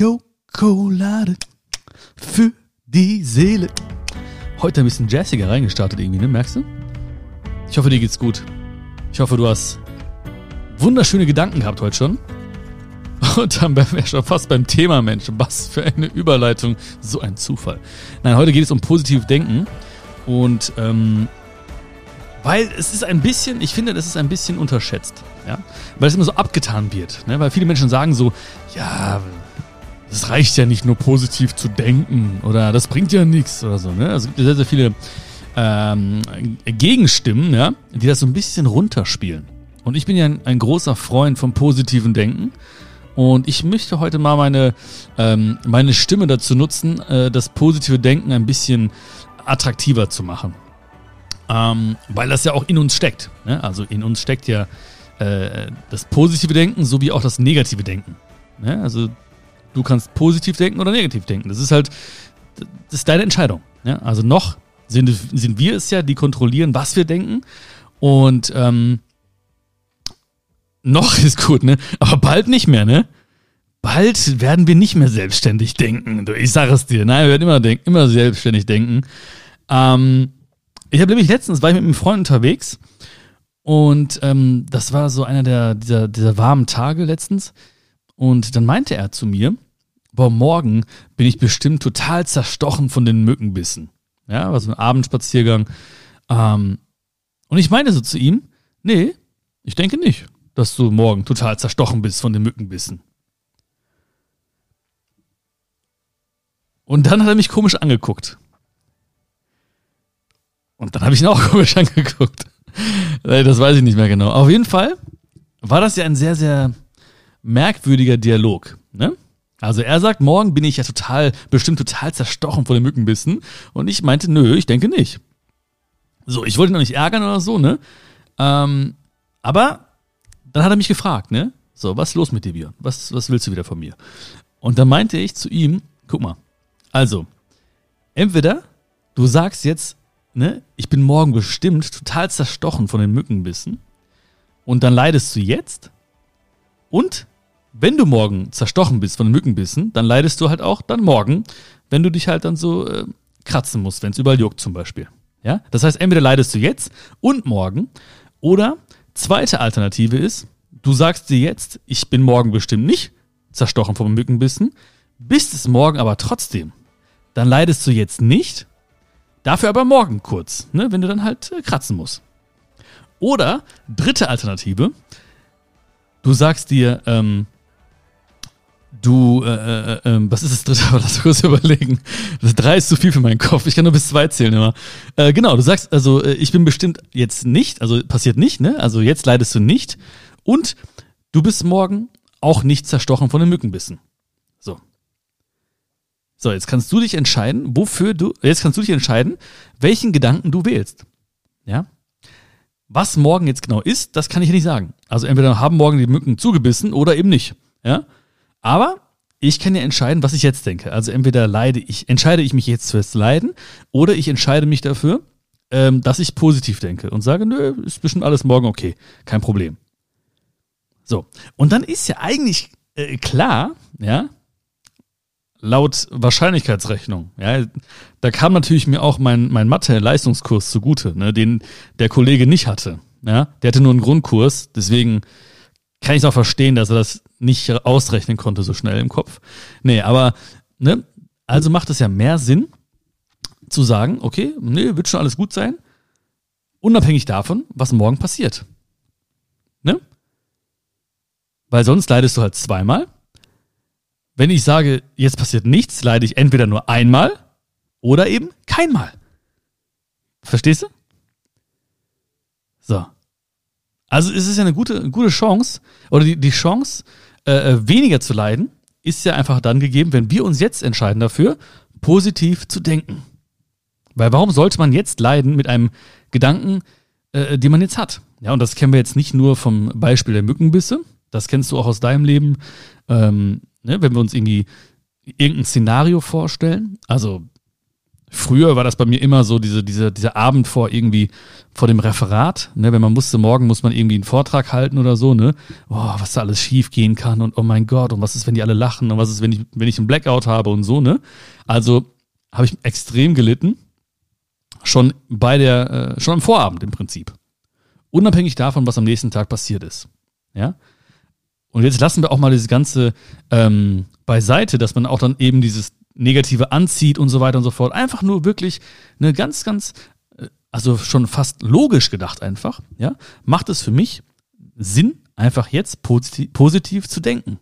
Schokolade für die Seele. Heute ein bisschen jazziger reingestartet irgendwie, ne? Merkst du? Ich hoffe, dir geht's gut. Ich hoffe, du hast wunderschöne Gedanken gehabt heute schon. Und dann wären wir schon fast beim Thema, Mensch. Was für eine Überleitung. So ein Zufall. Nein, heute geht es um positives Denken. Und ähm, weil es ist ein bisschen, ich finde, das ist ein bisschen unterschätzt. Ja? Weil es immer so abgetan wird. Ne? Weil viele Menschen sagen so, ja, es reicht ja nicht nur positiv zu denken oder das bringt ja nichts oder so. Ne? Es gibt sehr, sehr viele ähm, Gegenstimmen, ja, die das so ein bisschen runterspielen. Und ich bin ja ein, ein großer Freund vom positiven Denken. Und ich möchte heute mal meine, ähm, meine Stimme dazu nutzen, äh, das positive Denken ein bisschen attraktiver zu machen. Ähm, weil das ja auch in uns steckt. Ne? Also in uns steckt ja äh, das positive Denken sowie auch das negative Denken. Ne? Also du kannst positiv denken oder negativ denken. Das ist halt, das ist deine Entscheidung. Ne? Also noch sind, sind wir es ja, die kontrollieren, was wir denken. Und ähm, noch ist gut, ne? Aber bald nicht mehr, ne? Bald werden wir nicht mehr selbstständig denken. Ich sage es dir. Nein, wir werden immer, denken, immer selbstständig denken. Ähm, ich habe nämlich letztens, war ich mit einem Freund unterwegs und ähm, das war so einer der, dieser, dieser warmen Tage letztens. Und dann meinte er zu mir, boah, morgen bin ich bestimmt total zerstochen von den Mückenbissen. Ja, war so ein Abendspaziergang. Ähm, und ich meinte so zu ihm, nee, ich denke nicht, dass du morgen total zerstochen bist von den Mückenbissen. Und dann hat er mich komisch angeguckt. Und dann habe ich ihn auch komisch angeguckt. Das weiß ich nicht mehr genau. Auf jeden Fall war das ja ein sehr, sehr merkwürdiger Dialog. Ne? Also er sagt, morgen bin ich ja total, bestimmt total zerstochen von den Mückenbissen. Und ich meinte, nö, ich denke nicht. So, ich wollte ihn noch nicht ärgern oder so, ne? Ähm, aber dann hat er mich gefragt, ne? So, was ist los mit dir, Björn? Was, was willst du wieder von mir? Und dann meinte ich zu ihm, guck mal, also, entweder du sagst jetzt, ne, ich bin morgen bestimmt total zerstochen von den Mückenbissen und dann leidest du jetzt und wenn du morgen zerstochen bist von den Mückenbissen, dann leidest du halt auch dann morgen, wenn du dich halt dann so äh, kratzen musst, wenn es überall juckt zum Beispiel. Ja, das heißt, entweder leidest du jetzt und morgen oder zweite Alternative ist, du sagst dir jetzt, ich bin morgen bestimmt nicht zerstochen vom Mückenbissen, bist es morgen aber trotzdem. Dann leidest du jetzt nicht, dafür aber morgen kurz, ne, wenn du dann halt äh, kratzen musst. Oder dritte Alternative, du sagst dir, ähm, du, äh, äh, äh, ähm, was ist das dritte? Lass uns kurz überlegen. Das drei ist zu viel für meinen Kopf. Ich kann nur bis zwei zählen immer. Äh, genau, du sagst, also äh, ich bin bestimmt jetzt nicht, also passiert nicht, ne? Also jetzt leidest du nicht. Und du bist morgen auch nicht zerstochen von den Mückenbissen. So. So, jetzt kannst du dich entscheiden, wofür du, jetzt kannst du dich entscheiden, welchen Gedanken du wählst. Ja? Was morgen jetzt genau ist, das kann ich nicht sagen. Also entweder haben morgen die Mücken zugebissen oder eben nicht. Ja? Aber ich kann ja entscheiden, was ich jetzt denke. Also entweder leide ich, entscheide ich mich jetzt fürs Leiden oder ich entscheide mich dafür, ähm, dass ich positiv denke und sage, nö, ist bestimmt alles morgen okay, kein Problem. So. Und dann ist ja eigentlich äh, klar, ja, laut Wahrscheinlichkeitsrechnung, ja, da kam natürlich mir auch mein, mein Mathe-Leistungskurs zugute, ne, den der Kollege nicht hatte. Ja, der hatte nur einen Grundkurs, deswegen kann ich auch verstehen, dass er das nicht ausrechnen konnte so schnell im Kopf. Nee, aber, ne, also macht es ja mehr Sinn, zu sagen, okay, nee, wird schon alles gut sein, unabhängig davon, was morgen passiert. Ne? Weil sonst leidest du halt zweimal wenn ich sage, jetzt passiert nichts, leide ich entweder nur einmal oder eben keinmal. Verstehst du? So. Also es ist ja eine gute, gute Chance, oder die, die Chance, äh, äh, weniger zu leiden, ist ja einfach dann gegeben, wenn wir uns jetzt entscheiden dafür, positiv zu denken. Weil warum sollte man jetzt leiden mit einem Gedanken, äh, den man jetzt hat? Ja, und das kennen wir jetzt nicht nur vom Beispiel der Mückenbisse, das kennst du auch aus deinem Leben. Ähm, ne, wenn wir uns irgendwie irgendein Szenario vorstellen, also Früher war das bei mir immer so, diese, diese, dieser Abend vor irgendwie, vor dem Referat, ne, wenn man wusste, morgen muss man irgendwie einen Vortrag halten oder so, ne, oh, was da alles schief gehen kann und oh mein Gott, und was ist, wenn die alle lachen und was ist, wenn ich, wenn ich einen Blackout habe und so, ne. Also habe ich extrem gelitten. Schon bei der, äh, schon am Vorabend im Prinzip. Unabhängig davon, was am nächsten Tag passiert ist. Ja. Und jetzt lassen wir auch mal dieses ganze ähm, beiseite, dass man auch dann eben dieses Negative anzieht und so weiter und so fort. Einfach nur wirklich eine ganz, ganz, äh, also schon fast logisch gedacht einfach, ja, macht es für mich Sinn, einfach jetzt positiv, positiv zu denken.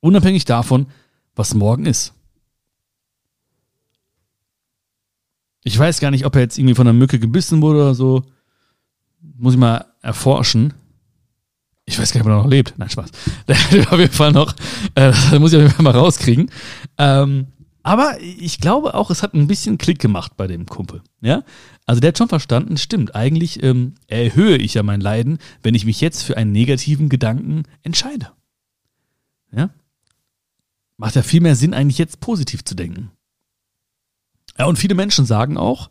Unabhängig davon, was morgen ist. Ich weiß gar nicht, ob er jetzt irgendwie von einer Mücke gebissen wurde oder so. Muss ich mal erforschen. Ich weiß gar nicht, ob er noch lebt. Nein, Spaß. Der hat auf jeden Fall noch, äh, das muss ich auf jeden Fall mal rauskriegen. Ähm, aber ich glaube auch, es hat ein bisschen Klick gemacht bei dem Kumpel. Ja? Also der hat schon verstanden, stimmt, eigentlich ähm, erhöhe ich ja mein Leiden, wenn ich mich jetzt für einen negativen Gedanken entscheide. Ja? Macht ja viel mehr Sinn, eigentlich jetzt positiv zu denken. Ja, und viele Menschen sagen auch,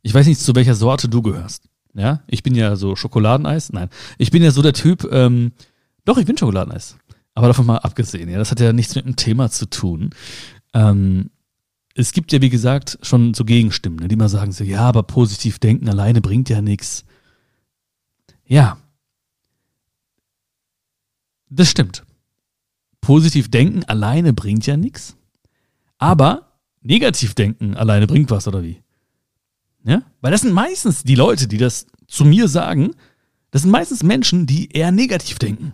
ich weiß nicht, zu welcher Sorte du gehörst. Ja, ich bin ja so Schokoladeneis. Nein, ich bin ja so der Typ, ähm, doch, ich bin Schokoladeneis. Aber davon mal abgesehen, ja, das hat ja nichts mit dem Thema zu tun. Ähm, es gibt ja, wie gesagt, schon so Gegenstimmen, ne, die mal sagen so, ja, aber positiv denken alleine bringt ja nichts. Ja. Das stimmt. Positiv denken alleine bringt ja nichts. Aber negativ denken alleine bringt was, oder wie? Ja? Weil das sind meistens die Leute, die das zu mir sagen, das sind meistens Menschen, die eher negativ denken.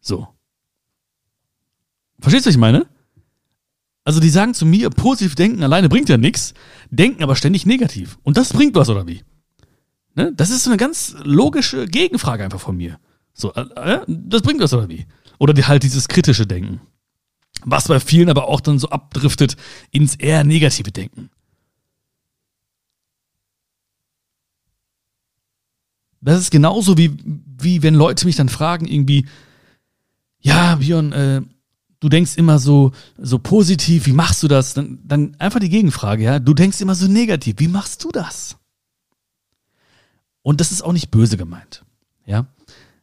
So. Verstehst du, was ich meine? Also die sagen zu mir, positiv denken alleine bringt ja nichts, denken aber ständig negativ. Und das bringt was, oder wie? Ne? Das ist so eine ganz logische Gegenfrage einfach von mir. So, äh, äh das bringt was, oder wie? Oder die, halt dieses kritische Denken. Was bei vielen aber auch dann so abdriftet ins eher negative Denken. Das ist genauso wie, wie wenn Leute mich dann fragen, irgendwie, ja, Björn, äh, du denkst immer so, so positiv, wie machst du das? Dann, dann einfach die Gegenfrage, ja, du denkst immer so negativ, wie machst du das? Und das ist auch nicht böse gemeint, ja,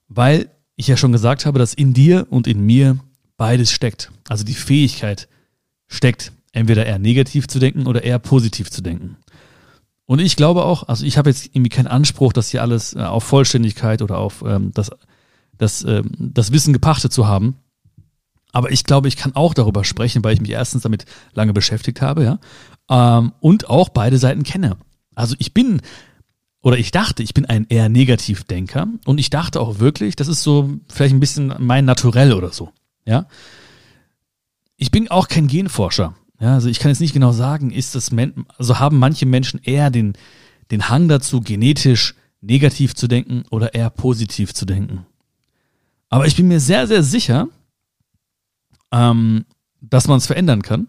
weil ich ja schon gesagt habe, dass in dir und in mir beides steckt. Also die Fähigkeit steckt, entweder eher negativ zu denken oder eher positiv zu denken. Und ich glaube auch, also ich habe jetzt irgendwie keinen Anspruch, das hier alles äh, auf Vollständigkeit oder auf ähm, das, das, ähm, das Wissen gepachtet zu haben. Aber ich glaube, ich kann auch darüber sprechen, weil ich mich erstens damit lange beschäftigt habe, ja, ähm, und auch beide Seiten kenne. Also ich bin oder ich dachte, ich bin ein eher Negativdenker und ich dachte auch wirklich, das ist so vielleicht ein bisschen mein Naturell oder so. Ja. Ich bin auch kein Genforscher. Ja, also ich kann jetzt nicht genau sagen, ist das, also haben manche Menschen eher den, den Hang dazu, genetisch negativ zu denken oder eher positiv zu denken. Aber ich bin mir sehr, sehr sicher, ähm, dass man es verändern kann.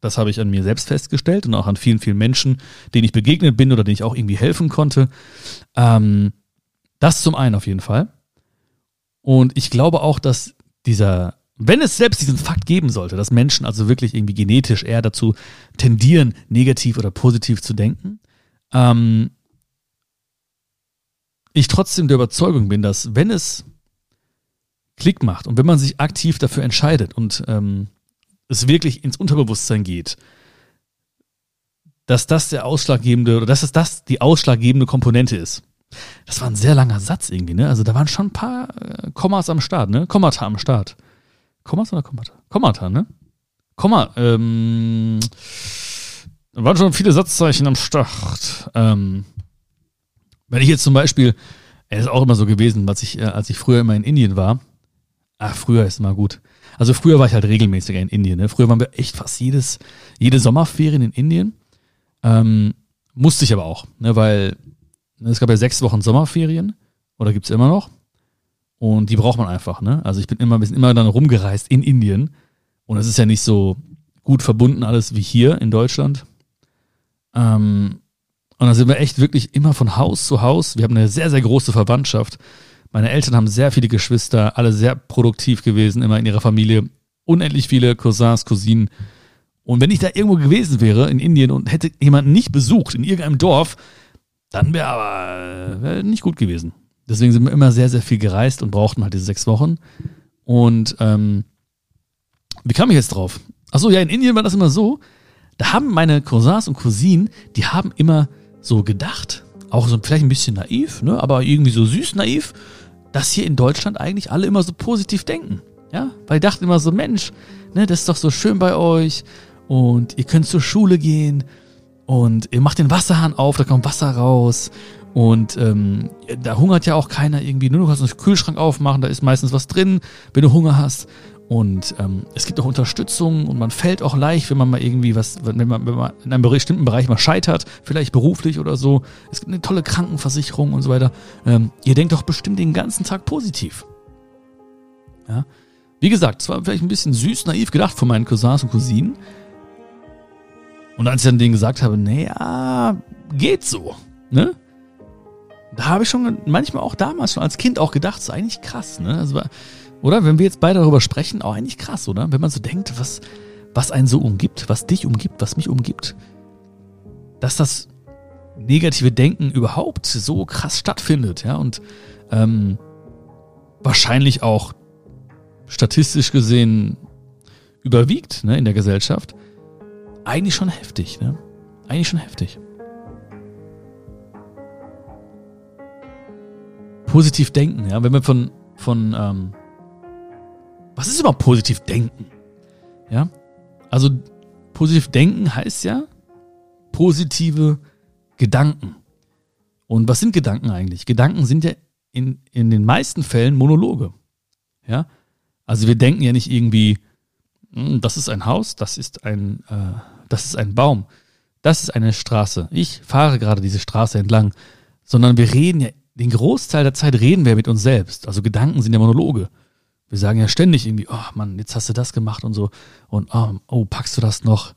Das habe ich an mir selbst festgestellt und auch an vielen, vielen Menschen, denen ich begegnet bin oder denen ich auch irgendwie helfen konnte. Ähm, das zum einen auf jeden Fall. Und ich glaube auch, dass dieser wenn es selbst diesen Fakt geben sollte, dass Menschen also wirklich irgendwie genetisch eher dazu tendieren, negativ oder positiv zu denken, ähm, ich trotzdem der Überzeugung bin, dass wenn es Klick macht und wenn man sich aktiv dafür entscheidet und ähm, es wirklich ins Unterbewusstsein geht, dass das der ausschlaggebende oder dass es das die ausschlaggebende Komponente ist. Das war ein sehr langer Satz irgendwie, ne? Also da waren schon ein paar äh, Kommas am Start, ne? Kommata am Start. Kommas oder Kommata? Kommata, ne? Komma, ähm, da waren schon viele Satzzeichen am Start. Ähm, wenn ich jetzt zum Beispiel, es ist auch immer so gewesen, was ich, äh, als ich früher immer in Indien war, ach, früher ist immer gut. Also früher war ich halt regelmäßiger in Indien. Ne? Früher waren wir echt fast jedes, jede Sommerferien in Indien. Ähm, musste ich aber auch, ne? weil ne, es gab ja sechs Wochen Sommerferien oder gibt's immer noch. Und die braucht man einfach, ne? Also ich bin immer, wir sind immer dann rumgereist in Indien. Und es ist ja nicht so gut verbunden alles wie hier in Deutschland. Ähm, und da sind wir echt wirklich immer von Haus zu Haus. Wir haben eine sehr, sehr große Verwandtschaft. Meine Eltern haben sehr viele Geschwister, alle sehr produktiv gewesen, immer in ihrer Familie. Unendlich viele Cousins, Cousinen. Und wenn ich da irgendwo gewesen wäre in Indien und hätte jemanden nicht besucht in irgendeinem Dorf, dann wäre aber wär nicht gut gewesen. Deswegen sind wir immer sehr, sehr viel gereist und brauchten halt diese sechs Wochen. Und ähm, wie kam ich jetzt drauf? Achso, ja, in Indien war das immer so, da haben meine Cousins und Cousinen, die haben immer so gedacht, auch so vielleicht ein bisschen naiv, ne, aber irgendwie so süß naiv, dass hier in Deutschland eigentlich alle immer so positiv denken. Ja, weil ich dachte immer so, Mensch, ne, das ist doch so schön bei euch und ihr könnt zur Schule gehen und ihr macht den Wasserhahn auf, da kommt Wasser raus und ähm, da hungert ja auch keiner irgendwie, nur du kannst einen Kühlschrank aufmachen, da ist meistens was drin, wenn du Hunger hast und ähm, es gibt auch Unterstützung und man fällt auch leicht, wenn man mal irgendwie was, wenn man, wenn man in einem bestimmten Bereich mal scheitert, vielleicht beruflich oder so. Es gibt eine tolle Krankenversicherung und so weiter. Ähm, ihr denkt doch bestimmt den ganzen Tag positiv. Ja. Wie gesagt, es war vielleicht ein bisschen süß, naiv gedacht von meinen Cousins und Cousinen. Und als ich dann denen gesagt habe, naja, geht so, ne? Da habe ich schon manchmal auch damals schon als Kind auch gedacht, so eigentlich krass, ne? Also oder? Wenn wir jetzt beide darüber sprechen, auch eigentlich krass, oder? Wenn man so denkt, was, was einen so umgibt, was dich umgibt, was mich umgibt, dass das negative Denken überhaupt so krass stattfindet, ja, und ähm, wahrscheinlich auch statistisch gesehen überwiegt ne, in der Gesellschaft, eigentlich schon heftig, ne? Eigentlich schon heftig. Positiv denken, ja, wenn wir von, von ähm, was ist überhaupt positiv denken? Ja, also positiv denken heißt ja positive Gedanken. Und was sind Gedanken eigentlich? Gedanken sind ja in, in den meisten Fällen Monologe. Ja, also wir denken ja nicht irgendwie, hm, das ist ein Haus, das ist ein, äh, das ist ein Baum, das ist eine Straße. Ich fahre gerade diese Straße entlang, sondern wir reden ja, den Großteil der Zeit reden wir mit uns selbst. Also Gedanken sind ja Monologe. Wir sagen ja ständig irgendwie, oh Mann, jetzt hast du das gemacht und so. Und oh, oh packst du das noch?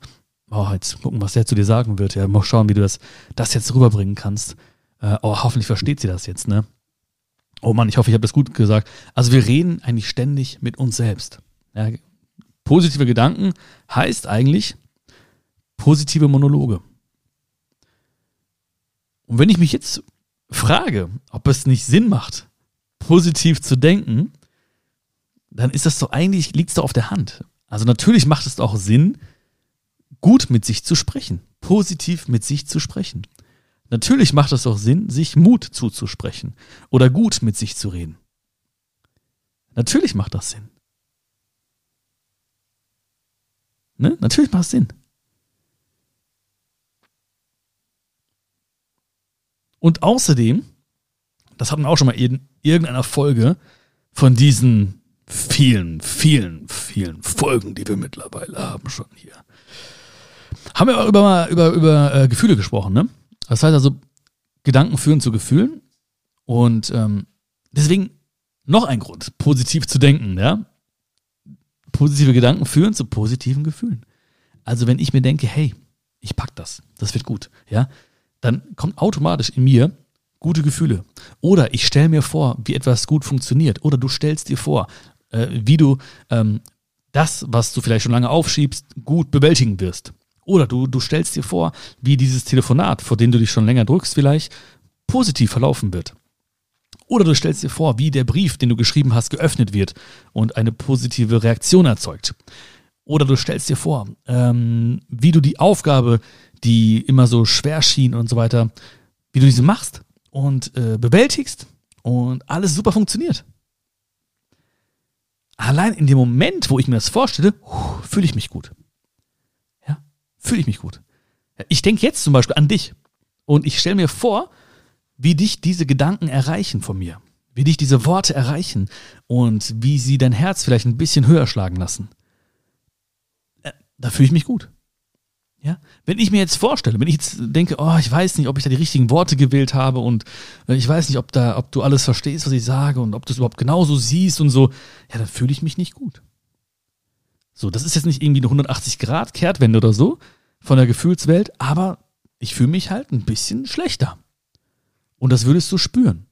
Oh, jetzt gucken, was der zu dir sagen wird. Ja, mal schauen, wie du das, das jetzt rüberbringen kannst. Äh, oh, hoffentlich versteht sie das jetzt, ne? Oh Mann, ich hoffe, ich habe das gut gesagt. Also wir reden eigentlich ständig mit uns selbst. Ja, positive Gedanken heißt eigentlich positive Monologe. Und wenn ich mich jetzt frage, ob es nicht Sinn macht, positiv zu denken, dann ist das doch eigentlich, liegt es doch auf der Hand. Also natürlich macht es auch Sinn, gut mit sich zu sprechen, positiv mit sich zu sprechen. Natürlich macht es auch Sinn, sich Mut zuzusprechen oder gut mit sich zu reden. Natürlich macht das Sinn. Ne? Natürlich macht es Sinn. Und außerdem, das hatten wir auch schon mal in irgendeiner Folge von diesen vielen, vielen, vielen Folgen, die wir mittlerweile haben schon hier. Haben wir über, über, über äh, Gefühle gesprochen, ne? Das heißt also, Gedanken führen zu Gefühlen. Und ähm, deswegen noch ein Grund, positiv zu denken, ja? Positive Gedanken führen zu positiven Gefühlen. Also wenn ich mir denke, hey, ich pack das, das wird gut, ja, dann kommt automatisch in mir gute Gefühle. Oder ich stelle mir vor, wie etwas gut funktioniert. Oder du stellst dir vor, äh, wie du ähm, das, was du vielleicht schon lange aufschiebst, gut bewältigen wirst. Oder du, du stellst dir vor, wie dieses Telefonat, vor dem du dich schon länger drückst, vielleicht positiv verlaufen wird. Oder du stellst dir vor, wie der Brief, den du geschrieben hast, geöffnet wird und eine positive Reaktion erzeugt. Oder du stellst dir vor, ähm, wie du die Aufgabe, die immer so schwer schien und so weiter, wie du diese machst und äh, bewältigst und alles super funktioniert allein in dem Moment, wo ich mir das vorstelle, fühle ich mich gut. Ja, fühle ich mich gut. Ich denke jetzt zum Beispiel an dich und ich stelle mir vor, wie dich diese Gedanken erreichen von mir, wie dich diese Worte erreichen und wie sie dein Herz vielleicht ein bisschen höher schlagen lassen. Äh, da fühle ich mich gut. Ja, wenn ich mir jetzt vorstelle, wenn ich jetzt denke, oh, ich weiß nicht, ob ich da die richtigen Worte gewählt habe und äh, ich weiß nicht, ob da, ob du alles verstehst, was ich sage und ob du es überhaupt genauso siehst und so, ja, dann fühle ich mich nicht gut. So, das ist jetzt nicht irgendwie eine 180 Grad Kehrtwende oder so von der Gefühlswelt, aber ich fühle mich halt ein bisschen schlechter. Und das würdest du spüren.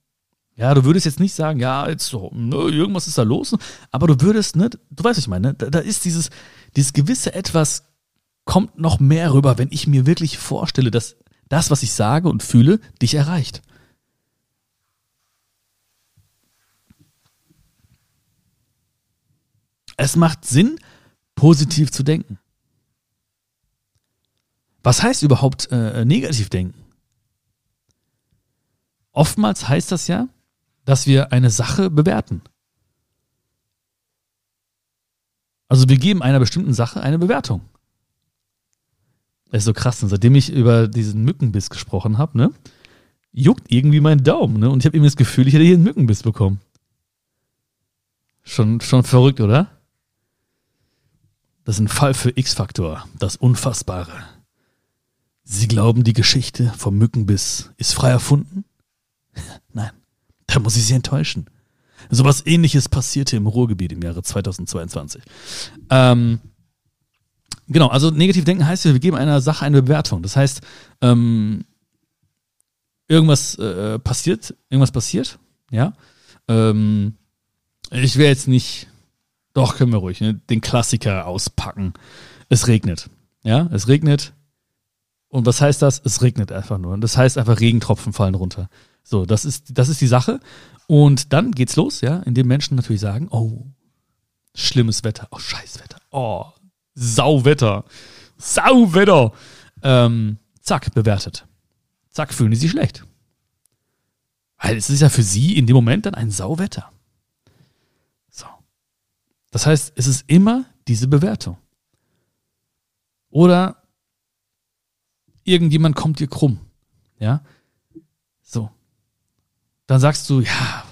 Ja, du würdest jetzt nicht sagen, ja, jetzt so, ne, irgendwas ist da los, aber du würdest, ne, du weißt, was ich meine, da, da ist dieses, dieses gewisse etwas kommt noch mehr rüber, wenn ich mir wirklich vorstelle, dass das, was ich sage und fühle, dich erreicht. Es macht Sinn, positiv zu denken. Was heißt überhaupt äh, negativ denken? Oftmals heißt das ja, dass wir eine Sache bewerten. Also wir geben einer bestimmten Sache eine Bewertung. Das ist so krass. Und seitdem ich über diesen Mückenbiss gesprochen habe, ne, juckt irgendwie mein Daumen, ne? Und ich habe irgendwie das Gefühl, ich hätte hier einen Mückenbiss bekommen. Schon, schon verrückt, oder? Das ist ein Fall für X-Faktor, das Unfassbare. Sie glauben, die Geschichte vom Mückenbiss ist frei erfunden? Nein, da muss ich Sie enttäuschen. Sowas ähnliches passierte im Ruhrgebiet im Jahre 2022. Ähm, genau, also negativ denken heißt ja, wir geben einer Sache eine Bewertung. Das heißt, ähm, irgendwas äh, passiert, irgendwas passiert, ja. Ähm, ich wäre jetzt nicht, doch, können wir ruhig, ne, den Klassiker auspacken. Es regnet. Ja, es regnet. Und was heißt das? Es regnet einfach nur. Das heißt einfach, Regentropfen fallen runter. So, das ist, das ist die Sache. Und dann geht's los, ja, indem Menschen natürlich sagen, oh, schlimmes Wetter, oh, Scheißwetter, oh, Sauwetter, Sauwetter. Ähm, zack, bewertet. Zack, fühlen die sich schlecht. Weil es ist ja für sie in dem Moment dann ein Sauwetter. So. Das heißt, es ist immer diese Bewertung. Oder irgendjemand kommt dir krumm. Ja. So. Dann sagst du, ja,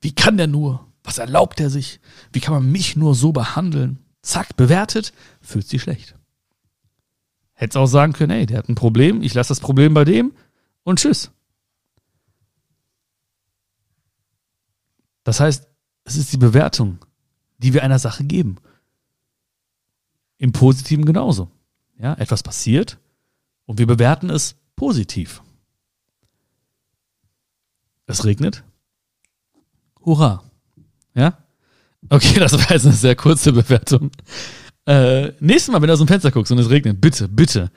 wie kann der nur? Was erlaubt er sich? Wie kann man mich nur so behandeln? Zack, bewertet, fühlt sich schlecht. Hättest auch sagen können, ey, der hat ein Problem, ich lasse das Problem bei dem und tschüss. Das heißt, es ist die Bewertung, die wir einer Sache geben. Im Positiven genauso. Ja, etwas passiert und wir bewerten es positiv. Es regnet. Hurra. Ja? Okay, das war jetzt eine sehr kurze Bewertung. Äh, nächstes Mal, wenn du aus dem Fenster guckst und es regnet, bitte, bitte,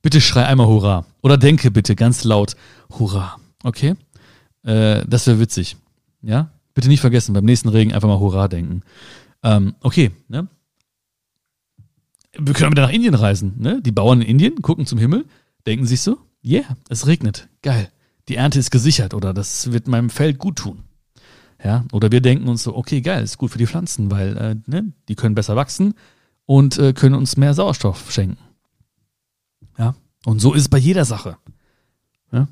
bitte schrei einmal Hurra. Oder denke bitte ganz laut Hurra. Okay? Äh, das wäre witzig. Ja? Bitte nicht vergessen, beim nächsten Regen einfach mal Hurra denken. Ähm, okay, ne? Wir können wieder nach Indien reisen, ne? Die Bauern in Indien gucken zum Himmel, denken sich so, yeah, es regnet. Geil die Ernte ist gesichert oder das wird meinem Feld gut tun. Ja, oder wir denken uns so, okay, geil, ist gut für die Pflanzen, weil äh, ne, die können besser wachsen und äh, können uns mehr Sauerstoff schenken. Ja, und so ist es bei jeder Sache. Ja,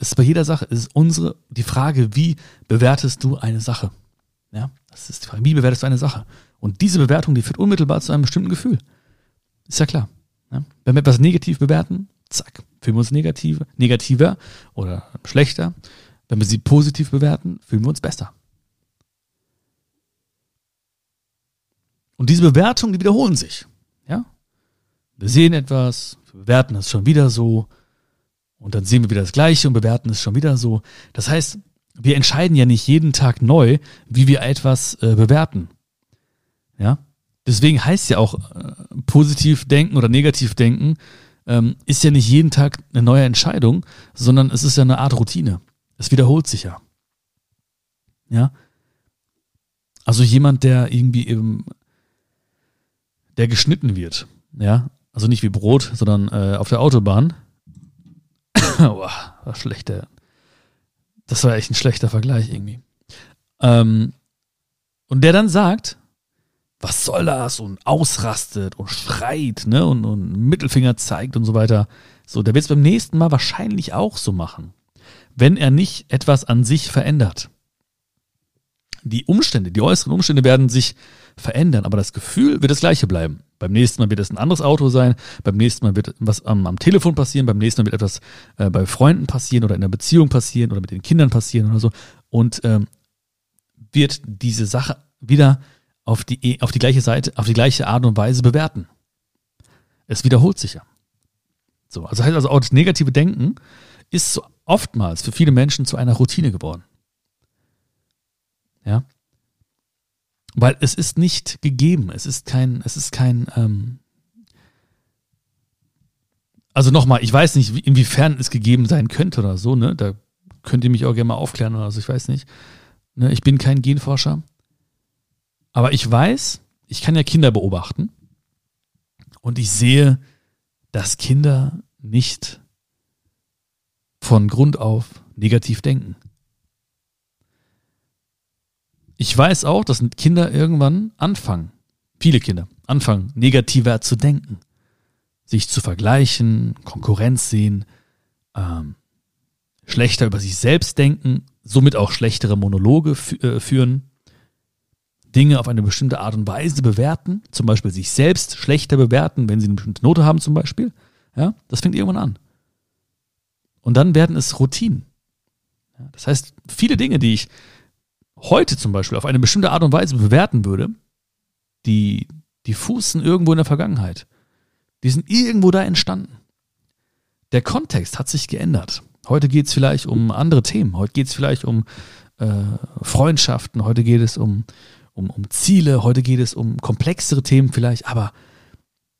ist bei jeder Sache ist unsere die Frage, wie bewertest du eine Sache? Ja, das ist die Frage, wie bewertest du eine Sache? Und diese Bewertung, die führt unmittelbar zu einem bestimmten Gefühl. Ist ja klar. Ja? Wenn wir etwas negativ bewerten, zack, fühlen wir uns negativ, negativer oder schlechter. Wenn wir sie positiv bewerten, fühlen wir uns besser. Und diese Bewertungen, die wiederholen sich. Ja? Wir sehen etwas, wir bewerten es schon wieder so, und dann sehen wir wieder das Gleiche und bewerten es schon wieder so. Das heißt, wir entscheiden ja nicht jeden Tag neu, wie wir etwas äh, bewerten. Ja? Deswegen heißt ja auch äh, positiv denken oder negativ denken, ähm, ist ja nicht jeden Tag eine neue Entscheidung, sondern es ist ja eine Art Routine. Es wiederholt sich ja. Ja. Also jemand, der irgendwie eben, der geschnitten wird, ja, also nicht wie Brot, sondern äh, auf der Autobahn. Boah, war schlechter. Das war echt ein schlechter Vergleich irgendwie. Ähm, und der dann sagt, was soll das? Und ausrastet und schreit, ne? Und, und Mittelfinger zeigt und so weiter. So, der wird es beim nächsten Mal wahrscheinlich auch so machen. Wenn er nicht etwas an sich verändert. Die Umstände, die äußeren Umstände werden sich verändern, aber das Gefühl wird das gleiche bleiben. Beim nächsten Mal wird es ein anderes Auto sein, beim nächsten Mal wird was am, am Telefon passieren, beim nächsten Mal wird etwas äh, bei Freunden passieren oder in der Beziehung passieren oder mit den Kindern passieren oder so. Und ähm, wird diese Sache wieder auf die, auf die gleiche Seite, auf die gleiche Art und Weise bewerten. Es wiederholt sich ja. So, also heißt also auch das negative Denken ist so oftmals für viele Menschen zu einer Routine geworden. Ja. Weil es ist nicht gegeben, es ist kein, es ist kein, ähm, also nochmal, ich weiß nicht, inwiefern es gegeben sein könnte oder so, ne? Da könnt ihr mich auch gerne mal aufklären oder so, ich weiß nicht. Ne? Ich bin kein Genforscher. Aber ich weiß, ich kann ja Kinder beobachten und ich sehe, dass Kinder nicht von Grund auf negativ denken. Ich weiß auch, dass Kinder irgendwann anfangen, viele Kinder anfangen, negativer zu denken, sich zu vergleichen, Konkurrenz sehen, ähm, schlechter über sich selbst denken, somit auch schlechtere Monologe äh, führen, Dinge auf eine bestimmte Art und Weise bewerten, zum Beispiel sich selbst schlechter bewerten, wenn sie eine bestimmte Note haben zum Beispiel. Ja, das fängt irgendwann an. Und dann werden es Routinen. Ja, das heißt, viele Dinge, die ich heute zum Beispiel auf eine bestimmte Art und Weise bewerten würde, die, die fußen irgendwo in der Vergangenheit. Die sind irgendwo da entstanden. Der Kontext hat sich geändert. Heute geht es vielleicht um andere Themen. Heute geht es vielleicht um äh, Freundschaften. Heute geht es um, um, um Ziele. Heute geht es um komplexere Themen vielleicht. Aber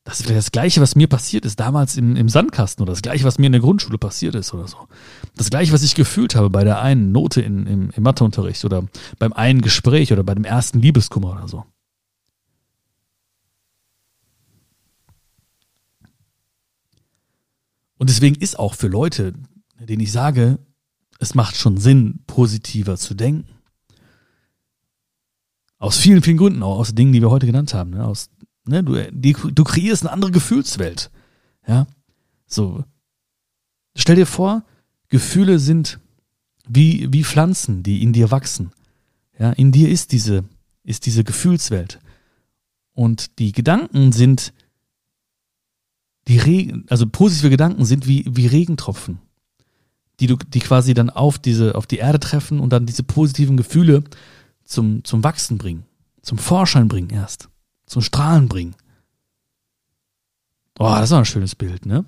das ist vielleicht das Gleiche, was mir passiert ist damals im, im Sandkasten oder das Gleiche, was mir in der Grundschule passiert ist oder so. Das Gleiche, was ich gefühlt habe bei der einen Note in, im, im Matheunterricht oder beim einen Gespräch oder bei dem ersten Liebeskummer oder so. Und deswegen ist auch für Leute, denen ich sage, es macht schon Sinn, positiver zu denken. Aus vielen, vielen Gründen, auch aus Dingen, die wir heute genannt haben. Ne? Aus Ne? Du, die, du kreierst eine andere Gefühlswelt. Ja. So. Stell dir vor, Gefühle sind wie, wie Pflanzen, die in dir wachsen. Ja, in dir ist diese, ist diese Gefühlswelt. Und die Gedanken sind, die Regen, also positive Gedanken sind wie, wie Regentropfen, die du, die quasi dann auf diese, auf die Erde treffen und dann diese positiven Gefühle zum, zum Wachsen bringen, zum Vorschein bringen erst zum Strahlen bringen. Oh, das ist auch ein schönes Bild, ne?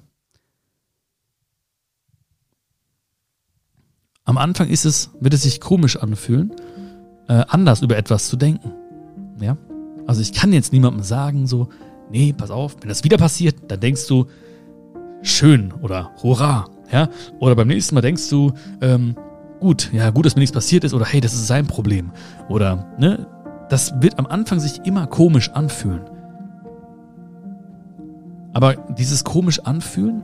Am Anfang ist es, wird es sich komisch anfühlen, äh, anders über etwas zu denken. Ja? Also ich kann jetzt niemandem sagen, so, nee, pass auf, wenn das wieder passiert, dann denkst du, schön oder hurra, ja? Oder beim nächsten Mal denkst du, ähm, gut, ja, gut, dass mir nichts passiert ist, oder hey, das ist sein Problem. Oder, ne, das wird am Anfang sich immer komisch anfühlen. Aber dieses komisch anfühlen,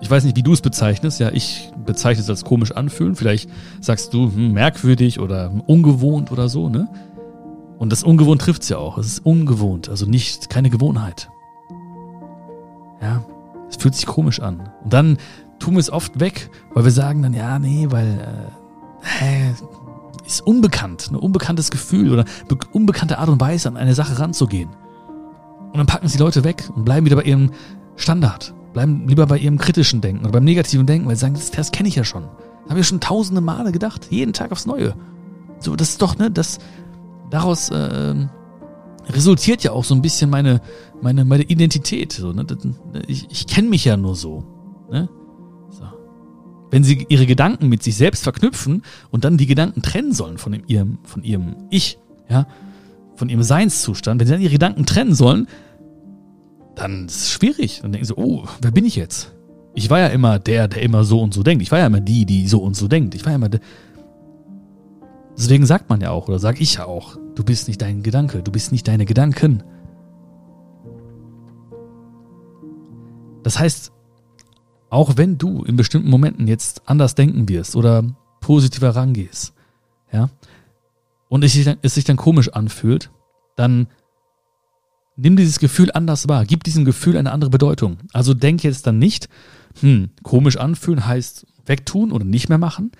ich weiß nicht, wie du es bezeichnest, ja, ich bezeichne es als komisch anfühlen. Vielleicht sagst du hm, merkwürdig oder ungewohnt oder so, ne? Und das ungewohnt trifft es ja auch. Es ist ungewohnt, also nicht, keine Gewohnheit. Ja, es fühlt sich komisch an. Und dann tun wir es oft weg, weil wir sagen dann, ja, nee, weil, äh, hä, ist unbekannt, ein unbekanntes Gefühl oder unbekannte Art und Weise an eine Sache ranzugehen. Und dann packen sie Leute weg und bleiben wieder bei ihrem Standard, bleiben lieber bei ihrem kritischen Denken oder beim negativen Denken, weil sie sagen, das, das kenne ich ja schon. Das habe ich schon tausende Male gedacht, jeden Tag aufs Neue. So, das ist doch, ne, das, daraus äh, resultiert ja auch so ein bisschen meine, meine, meine Identität. So, ne? Ich, ich kenne mich ja nur so. Ne? Wenn sie ihre Gedanken mit sich selbst verknüpfen und dann die Gedanken trennen sollen von ihrem, von ihrem Ich, ja, von ihrem Seinszustand, wenn sie dann ihre Gedanken trennen sollen, dann ist es schwierig. Dann denken sie, oh, wer bin ich jetzt? Ich war ja immer der, der immer so und so denkt. Ich war ja immer die, die so und so denkt. Ich war ja immer der. Deswegen sagt man ja auch, oder sag ich ja auch, du bist nicht dein Gedanke, du bist nicht deine Gedanken. Das heißt, auch wenn du in bestimmten Momenten jetzt anders denken wirst oder positiver rangehst, ja, und es sich, dann, es sich dann komisch anfühlt, dann nimm dieses Gefühl anders wahr, gib diesem Gefühl eine andere Bedeutung. Also denk jetzt dann nicht, hm, komisch anfühlen heißt wegtun oder nicht mehr machen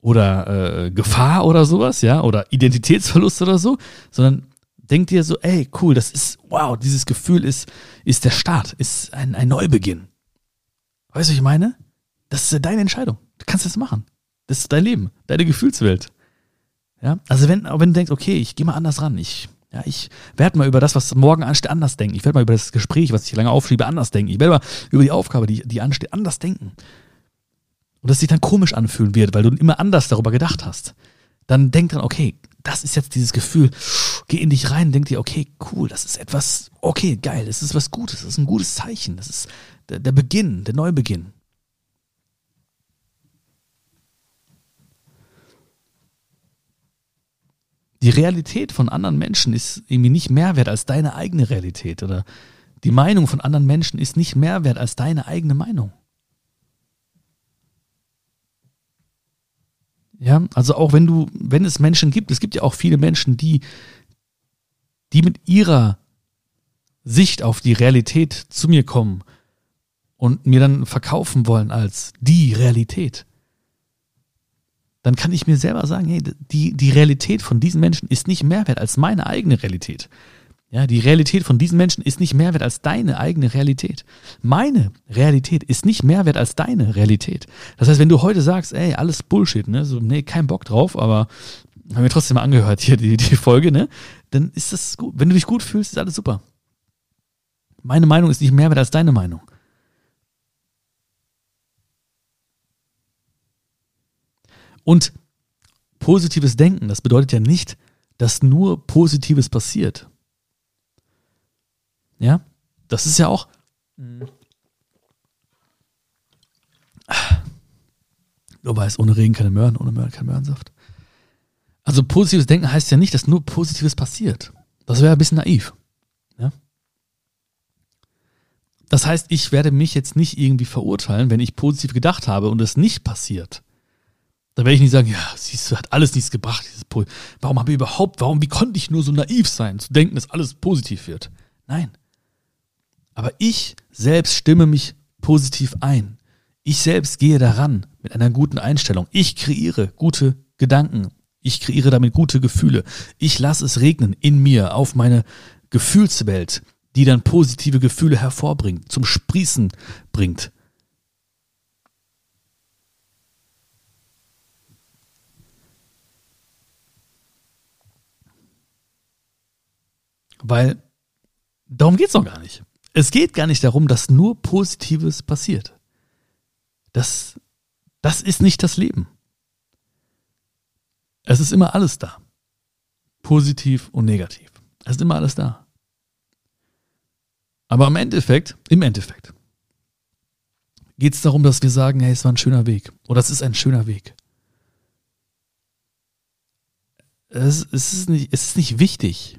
oder äh, Gefahr oder sowas, ja, oder Identitätsverlust oder so, sondern denk dir so, ey, cool, das ist, wow, dieses Gefühl ist, ist der Start, ist ein, ein Neubeginn. Weißt du, was ich meine? Das ist deine Entscheidung. Du kannst das machen. Das ist dein Leben, deine Gefühlswelt. Ja, also wenn, wenn du denkst, okay, ich gehe mal anders ran, ich, ja, ich werde mal über das, was morgen ansteht, anders denken. Ich werde mal über das Gespräch, was ich lange aufschiebe, anders denken. Ich werde mal über die Aufgabe, die, die ansteht, anders denken. Und das sich dann komisch anfühlen wird, weil du immer anders darüber gedacht hast. Dann denk dran, okay, das ist jetzt dieses Gefühl. Geh in dich rein, denk dir, okay, cool, das ist etwas, okay, geil, das ist was Gutes, das ist ein gutes Zeichen, das ist der, der Beginn, der Neubeginn. Die Realität von anderen Menschen ist irgendwie nicht mehr wert als deine eigene Realität oder die Meinung von anderen Menschen ist nicht mehr wert als deine eigene Meinung. Ja, also auch wenn du, wenn es Menschen gibt, es gibt ja auch viele Menschen, die, die mit ihrer Sicht auf die Realität zu mir kommen und mir dann verkaufen wollen als die Realität. Dann kann ich mir selber sagen, hey, die, die Realität von diesen Menschen ist nicht mehr wert als meine eigene Realität. Ja, die Realität von diesen Menschen ist nicht mehr wert als deine eigene Realität. Meine Realität ist nicht mehr wert als deine Realität. Das heißt, wenn du heute sagst, ey, alles Bullshit, ne, so, nee, kein Bock drauf, aber haben wir trotzdem mal angehört hier die, die Folge, ne, dann ist das gut. Wenn du dich gut fühlst, ist alles super. Meine Meinung ist nicht mehr wert als deine Meinung. Und positives Denken, das bedeutet ja nicht, dass nur Positives passiert. Ja, das ist ja auch. Du weißt, ohne Regen keine Möhren, ohne Möhren kein Möhrensaft. Also positives Denken heißt ja nicht, dass nur Positives passiert. Das wäre ein bisschen naiv. Ja? Das heißt, ich werde mich jetzt nicht irgendwie verurteilen, wenn ich positiv gedacht habe und es nicht passiert. Da werde ich nicht sagen, ja, siehst du, hat alles nichts gebracht. Dieses warum habe ich überhaupt, warum, wie konnte ich nur so naiv sein, zu denken, dass alles positiv wird? Nein. Aber ich selbst stimme mich positiv ein. Ich selbst gehe daran mit einer guten Einstellung. Ich kreiere gute Gedanken. Ich kreiere damit gute Gefühle. Ich lasse es regnen in mir auf meine Gefühlswelt, die dann positive Gefühle hervorbringt, zum Sprießen bringt. Weil darum geht es doch gar nicht es geht gar nicht darum, dass nur Positives passiert. Das, das ist nicht das Leben. Es ist immer alles da. Positiv und negativ. Es ist immer alles da. Aber im Endeffekt, im Endeffekt, geht es darum, dass wir sagen, hey, es war ein schöner Weg. Oder es ist ein schöner Weg. Es, es, ist, nicht, es ist nicht wichtig,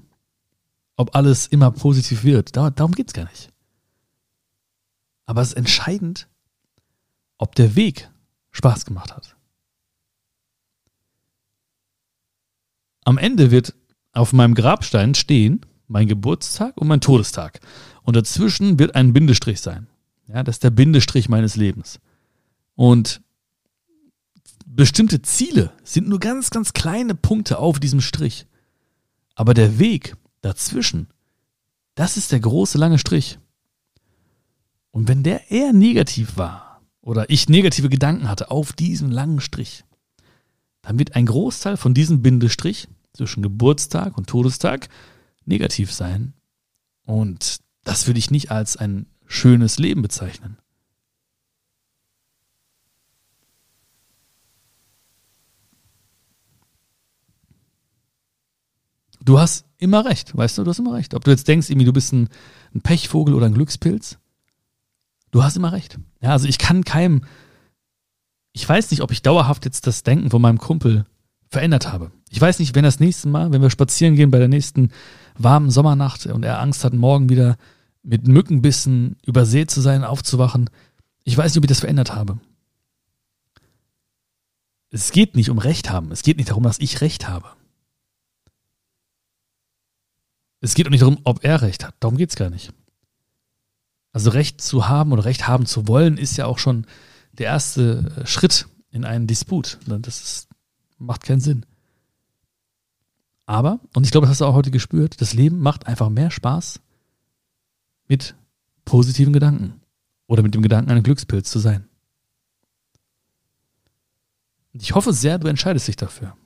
ob alles immer positiv wird. darum geht es gar nicht. Aber es ist entscheidend, ob der Weg Spaß gemacht hat. Am Ende wird auf meinem Grabstein stehen mein Geburtstag und mein Todestag. Und dazwischen wird ein Bindestrich sein. Ja, das ist der Bindestrich meines Lebens. Und bestimmte Ziele sind nur ganz, ganz kleine Punkte auf diesem Strich. Aber der Weg dazwischen, das ist der große lange Strich. Und wenn der eher negativ war oder ich negative Gedanken hatte auf diesem langen Strich, dann wird ein Großteil von diesem Bindestrich zwischen Geburtstag und Todestag negativ sein. Und das würde ich nicht als ein schönes Leben bezeichnen. Du hast immer recht, weißt du, du hast immer recht. Ob du jetzt denkst, irgendwie du bist ein, ein Pechvogel oder ein Glückspilz, du hast immer recht. Ja, also ich kann keinem, ich weiß nicht, ob ich dauerhaft jetzt das Denken von meinem Kumpel verändert habe. Ich weiß nicht, wenn das nächste Mal, wenn wir spazieren gehen bei der nächsten warmen Sommernacht und er Angst hat, morgen wieder mit Mückenbissen übersät zu sein, aufzuwachen, ich weiß nicht, ob ich das verändert habe. Es geht nicht um Recht haben. Es geht nicht darum, dass ich Recht habe. Es geht auch nicht darum, ob er recht hat. Darum geht es gar nicht. Also Recht zu haben oder Recht haben zu wollen, ist ja auch schon der erste äh, Schritt in einen Disput. Das ist, macht keinen Sinn. Aber, und ich glaube, das hast du auch heute gespürt, das Leben macht einfach mehr Spaß mit positiven Gedanken oder mit dem Gedanken, ein Glückspilz zu sein. Und ich hoffe sehr, du entscheidest dich dafür.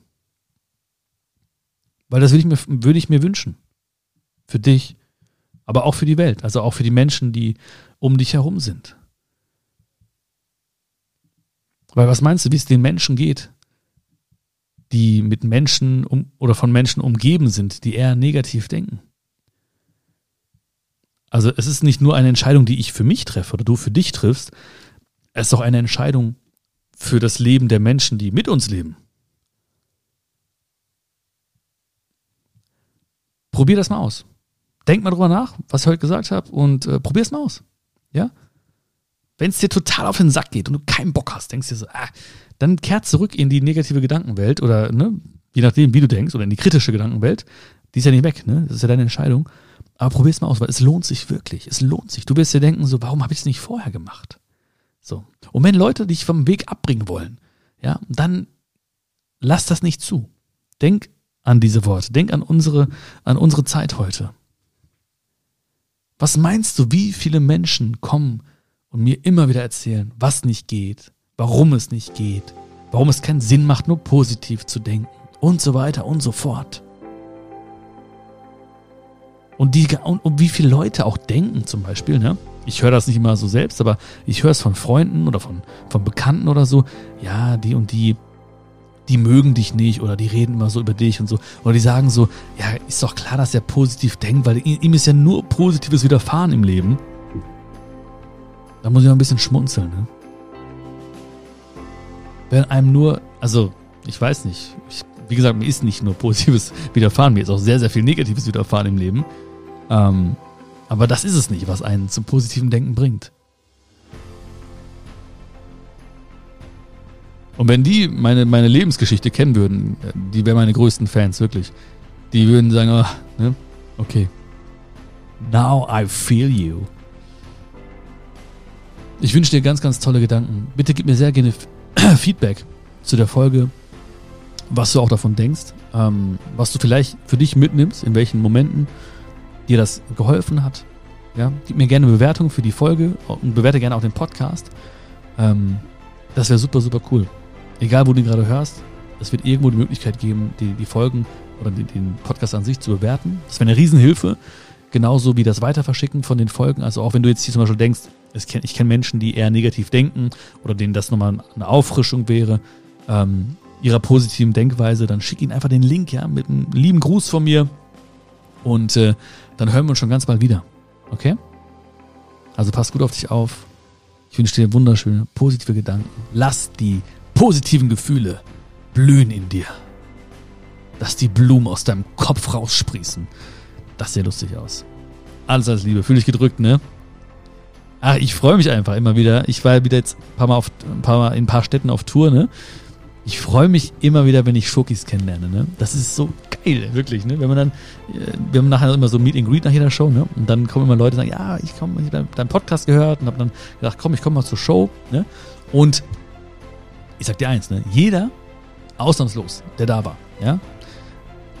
Weil das würde ich mir, würde ich mir wünschen für dich, aber auch für die Welt, also auch für die Menschen, die um dich herum sind. Weil was meinst du, wie es den Menschen geht, die mit Menschen um, oder von Menschen umgeben sind, die eher negativ denken. Also es ist nicht nur eine Entscheidung, die ich für mich treffe oder du für dich triffst, es ist auch eine Entscheidung für das Leben der Menschen, die mit uns leben. Probier das mal aus. Denk mal drüber nach, was ich heute gesagt habe und äh, probier es mal aus. Ja? Wenn es dir total auf den Sack geht und du keinen Bock hast, denkst dir so, ah, dann kehrt zurück in die negative Gedankenwelt oder, ne, je nachdem, wie du denkst, oder in die kritische Gedankenwelt. Die ist ja nicht weg, ne? Das ist ja deine Entscheidung. Aber probier es mal aus, weil es lohnt sich wirklich. Es lohnt sich. Du wirst dir denken, so, warum habe ich es nicht vorher gemacht? So. Und wenn Leute dich vom Weg abbringen wollen, ja, dann lass das nicht zu. Denk an diese Worte. Denk an unsere, an unsere Zeit heute. Was meinst du, wie viele Menschen kommen und mir immer wieder erzählen, was nicht geht, warum es nicht geht, warum es keinen Sinn macht, nur positiv zu denken und so weiter und so fort. Und, die, und, und wie viele Leute auch denken zum Beispiel, ne? Ich höre das nicht immer so selbst, aber ich höre es von Freunden oder von, von Bekannten oder so. Ja, die und die, die mögen dich nicht oder die reden immer so über dich und so. Oder die sagen so, ja, ist doch klar, dass er positiv denkt, weil ihm ist ja nur Positives widerfahren im Leben. Da muss ich mal ein bisschen schmunzeln, ne? Wenn einem nur, also, ich weiß nicht, ich, wie gesagt, mir ist nicht nur Positives widerfahren, mir ist auch sehr, sehr viel Negatives widerfahren im Leben. Ähm, aber das ist es nicht, was einen zum positiven Denken bringt. Und wenn die meine, meine Lebensgeschichte kennen würden, die wären meine größten Fans, wirklich. Die würden sagen, oh, ne? okay. Now I feel you. Ich wünsche dir ganz, ganz tolle Gedanken. Bitte gib mir sehr gerne Feedback zu der Folge, was du auch davon denkst, ähm, was du vielleicht für dich mitnimmst, in welchen Momenten dir das geholfen hat. Ja, gib mir gerne eine Bewertung für die Folge und bewerte gerne auch den Podcast. Ähm, das wäre super, super cool. Egal, wo du ihn gerade hörst, es wird irgendwo die Möglichkeit geben, die, die Folgen oder die, den Podcast an sich zu bewerten. Das wäre eine Riesenhilfe. Genauso wie das Weiterverschicken von den Folgen. Also auch wenn du jetzt hier zum Beispiel denkst, ich kenne Menschen, die eher negativ denken oder denen das nochmal eine Auffrischung wäre, ähm, ihrer positiven Denkweise, dann schick ihnen einfach den Link, ja, mit einem lieben Gruß von mir. Und äh, dann hören wir uns schon ganz bald wieder. Okay? Also pass gut auf dich auf. Ich wünsche dir wunderschöne, positive Gedanken. Lass die positiven Gefühle blühen in dir. Lass die Blumen aus deinem Kopf raussprießen. Das sieht lustig aus. Alles als Liebe. Fühl dich gedrückt, ne? Ach, ich freue mich einfach immer wieder. Ich war wieder jetzt ein paar Mal, auf, ein paar Mal in ein paar Städten auf Tour, ne? Ich freue mich immer wieder, wenn ich Schokis kennenlerne, ne? Das ist so geil, wirklich, ne? Wenn man dann, äh, wir haben nachher immer so Meet and Greet nach jeder Show, ne? Und dann kommen immer Leute und sagen, ja, ich komme, ich habe deinen Podcast gehört und habe dann gedacht, komm, ich komme mal zur Show, ne? Und ich sag dir eins, ne? Jeder, ausnahmslos, der da war, ja,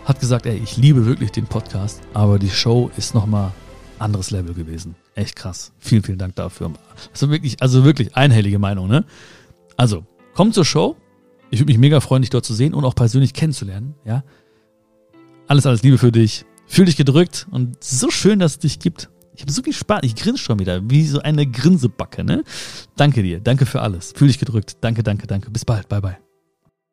hat gesagt, ey, ich liebe wirklich den Podcast, aber die Show ist nochmal anderes Level gewesen. Echt krass. Vielen, vielen Dank dafür. Also wirklich, also wirklich einhellige Meinung, ne? Also, komm zur Show. Ich würde mich mega freuen, dich dort zu sehen und auch persönlich kennenzulernen, ja? Alles, alles Liebe für dich. Fühl dich gedrückt und so schön, dass es dich gibt. Ich habe so viel Spaß. Ich grinse schon wieder, wie so eine Grinsebacke, ne? Danke dir. Danke für alles. Fühl dich gedrückt. Danke, danke, danke. Bis bald. Bye, bye.